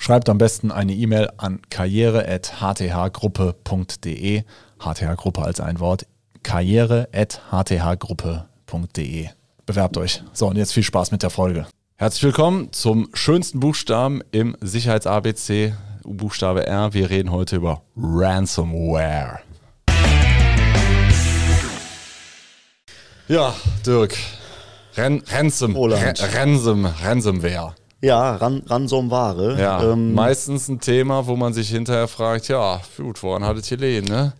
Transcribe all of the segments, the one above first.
Schreibt am besten eine E-Mail an karriere.hthgruppe.de. HTH-Gruppe als ein Wort. karriere.hthgruppe.de. Bewerbt euch. So, und jetzt viel Spaß mit der Folge. Herzlich willkommen zum schönsten Buchstaben im Sicherheits-ABC, Buchstabe R. Wir reden heute über Ransomware. Ja, Dirk. Ran Ransom, Ransom, Ransomware. Ja, Ran Ransomware. Ja, ähm, meistens ein Thema, wo man sich hinterher fragt, ja, gut, woran hat es gelegen, ne?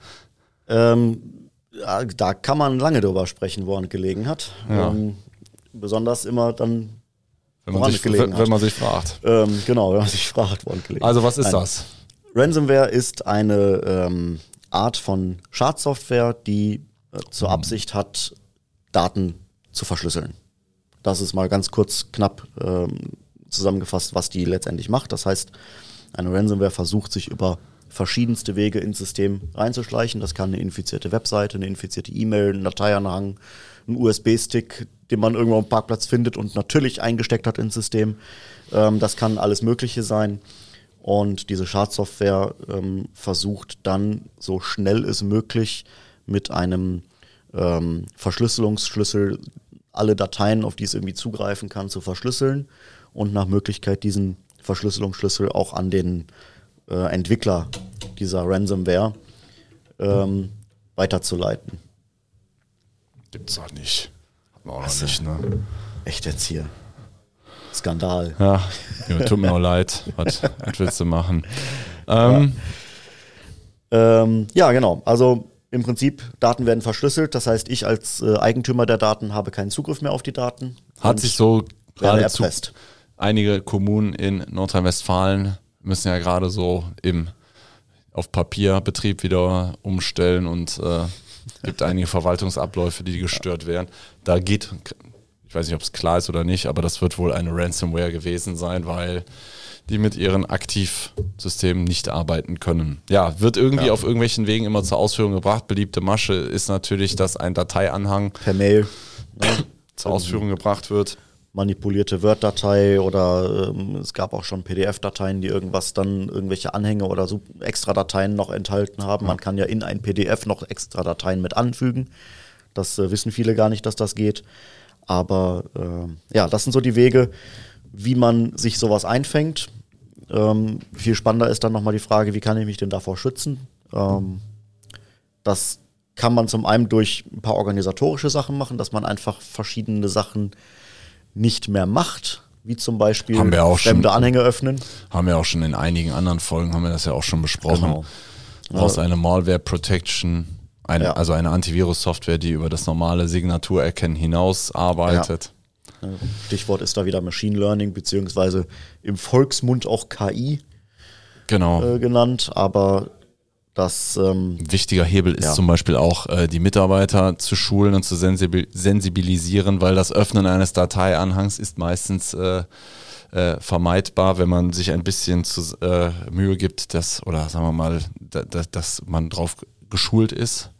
Ähm, ja, da kann man lange drüber sprechen, woran gelegen hat. Ja. Ähm, besonders immer dann, wenn man, sich, wenn, wenn man sich fragt. Ähm, genau, wenn man sich fragt, woran gelegen Also was ist Nein. das? Ransomware ist eine ähm, Art von Schadsoftware, die äh, zur Absicht hat, Daten zu verschlüsseln. Das ist mal ganz kurz knapp ähm, zusammengefasst, was die letztendlich macht. Das heißt, eine Ransomware versucht sich über verschiedenste Wege ins System reinzuschleichen. Das kann eine infizierte Webseite, eine infizierte E-Mail, ein Dateianhang, ein USB-Stick, den man irgendwo am Parkplatz findet und natürlich eingesteckt hat ins System. Ähm, das kann alles Mögliche sein. Und diese Schadsoftware ähm, versucht dann so schnell es möglich mit einem ähm, Verschlüsselungsschlüssel alle Dateien, auf die es irgendwie zugreifen kann, zu verschlüsseln und nach Möglichkeit diesen Verschlüsselungsschlüssel auch an den äh, Entwickler dieser Ransomware ähm, weiterzuleiten. Gibt's auch nicht. Hat man auch noch nicht, ne? Echt jetzt hier. Skandal. Ja, tut mir auch leid. Was, was willst du machen? Ähm, ja. Ähm, ja, genau. Also im Prinzip, Daten werden verschlüsselt. Das heißt, ich als äh, Eigentümer der Daten habe keinen Zugriff mehr auf die Daten. Hat sich so gerade erpresst einige Kommunen in Nordrhein-Westfalen müssen ja gerade so im auf Papierbetrieb wieder umstellen und äh, gibt einige Verwaltungsabläufe, die gestört werden. Da geht, ich weiß nicht, ob es klar ist oder nicht, aber das wird wohl eine Ransomware gewesen sein, weil die mit ihren Aktivsystemen nicht arbeiten können. Ja, wird irgendwie ja. auf irgendwelchen Wegen immer zur Ausführung gebracht. Beliebte Masche ist natürlich, dass ein Dateianhang per Mail ne, zur Ausführung gebracht wird manipulierte Word-Datei oder ähm, es gab auch schon PDF-Dateien, die irgendwas dann, irgendwelche Anhänge oder so extra Dateien noch enthalten haben. Man kann ja in ein PDF noch extra Dateien mit anfügen. Das äh, wissen viele gar nicht, dass das geht. Aber äh, ja, das sind so die Wege, wie man sich sowas einfängt. Ähm, viel spannender ist dann nochmal die Frage, wie kann ich mich denn davor schützen? Ähm, das kann man zum einen durch ein paar organisatorische Sachen machen, dass man einfach verschiedene Sachen nicht mehr macht, wie zum Beispiel haben wir auch fremde schon, Anhänge öffnen. Haben wir auch schon in einigen anderen Folgen, haben wir das ja auch schon besprochen. Genau. Aus einer Malware Protection, eine, ja. also eine Antivirus-Software, die über das normale Signaturerkennen hinaus arbeitet. Ja. Stichwort ist da wieder Machine Learning, beziehungsweise im Volksmund auch KI genau. äh, genannt, aber das, ähm, Wichtiger Hebel ist ja. zum Beispiel auch, äh, die Mitarbeiter zu schulen und zu sensibilisieren, weil das Öffnen eines Dateianhangs ist meistens äh, äh, vermeidbar, wenn man sich ein bisschen zu, äh, Mühe gibt, dass, oder sagen wir mal, da, da, dass man drauf geschult ist.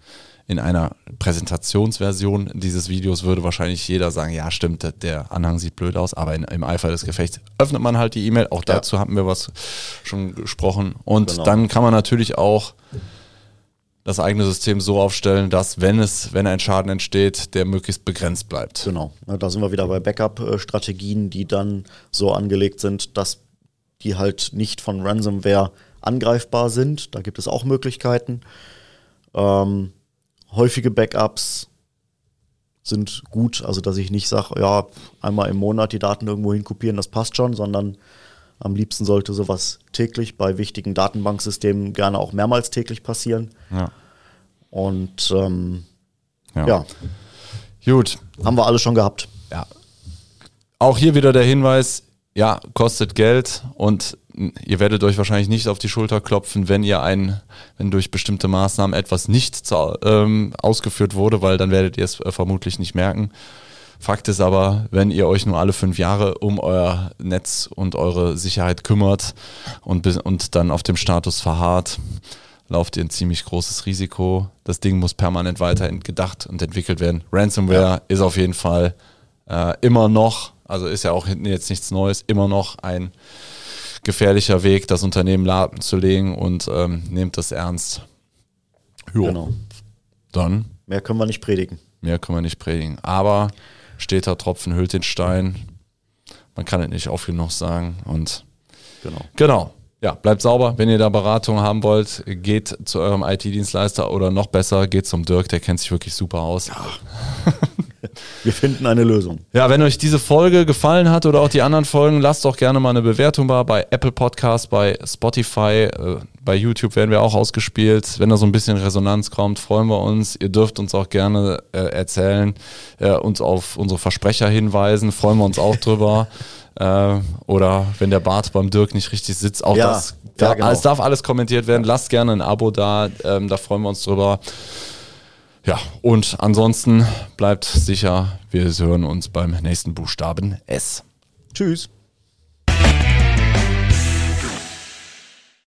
In einer Präsentationsversion dieses Videos würde wahrscheinlich jeder sagen, ja stimmt, der Anhang sieht blöd aus, aber in, im Eifer des Gefechts öffnet man halt die E-Mail. Auch dazu ja. hatten wir was schon gesprochen. Und genau. dann kann man natürlich auch das eigene System so aufstellen, dass wenn es, wenn ein Schaden entsteht, der möglichst begrenzt bleibt. Genau. Da sind wir wieder bei Backup-Strategien, die dann so angelegt sind, dass die halt nicht von Ransomware angreifbar sind. Da gibt es auch Möglichkeiten. Ähm, häufige Backups sind gut, also dass ich nicht sage, ja, einmal im Monat die Daten irgendwo hin kopieren, das passt schon, sondern am liebsten sollte sowas täglich bei wichtigen Datenbanksystemen gerne auch mehrmals täglich passieren. Ja. Und ähm, ja. ja. Gut. Haben wir alles schon gehabt. Ja. Auch hier wieder der Hinweis, ja, kostet Geld und ihr werdet euch wahrscheinlich nicht auf die Schulter klopfen, wenn ihr ein, wenn durch bestimmte Maßnahmen etwas nicht zu, ähm, ausgeführt wurde, weil dann werdet ihr es äh, vermutlich nicht merken. Fakt ist aber, wenn ihr euch nur alle fünf Jahre um euer Netz und eure Sicherheit kümmert und, und dann auf dem Status verharrt, lauft ihr ein ziemlich großes Risiko. Das Ding muss permanent weiterhin gedacht und entwickelt werden. Ransomware ja. ist auf jeden Fall äh, immer noch, also ist ja auch jetzt nichts Neues, immer noch ein gefährlicher Weg, das Unternehmen laden zu legen und ähm, nehmt das ernst. Jo. Genau. Dann. Mehr können wir nicht predigen. Mehr können wir nicht predigen. Aber steter Tropfen hüllt den Stein. Man kann es nicht oft genug sagen. Und genau. Genau. Ja, bleibt sauber. Wenn ihr da Beratung haben wollt, geht zu eurem IT-Dienstleister oder noch besser, geht zum Dirk, der kennt sich wirklich super aus. Ja. Wir finden eine Lösung. Ja, wenn euch diese Folge gefallen hat oder auch die anderen Folgen, lasst doch gerne mal eine Bewertung da bei Apple Podcast, bei Spotify, äh, bei YouTube werden wir auch ausgespielt. Wenn da so ein bisschen Resonanz kommt, freuen wir uns. Ihr dürft uns auch gerne äh, erzählen, äh, uns auf unsere Versprecher hinweisen, freuen wir uns auch drüber. Äh, oder wenn der Bart beim Dirk nicht richtig sitzt, auch ja, das. Da, ja, genau. Es darf alles kommentiert werden. Lasst gerne ein Abo da, ähm, da freuen wir uns drüber. Ja, und ansonsten bleibt sicher, wir hören uns beim nächsten Buchstaben S. Tschüss.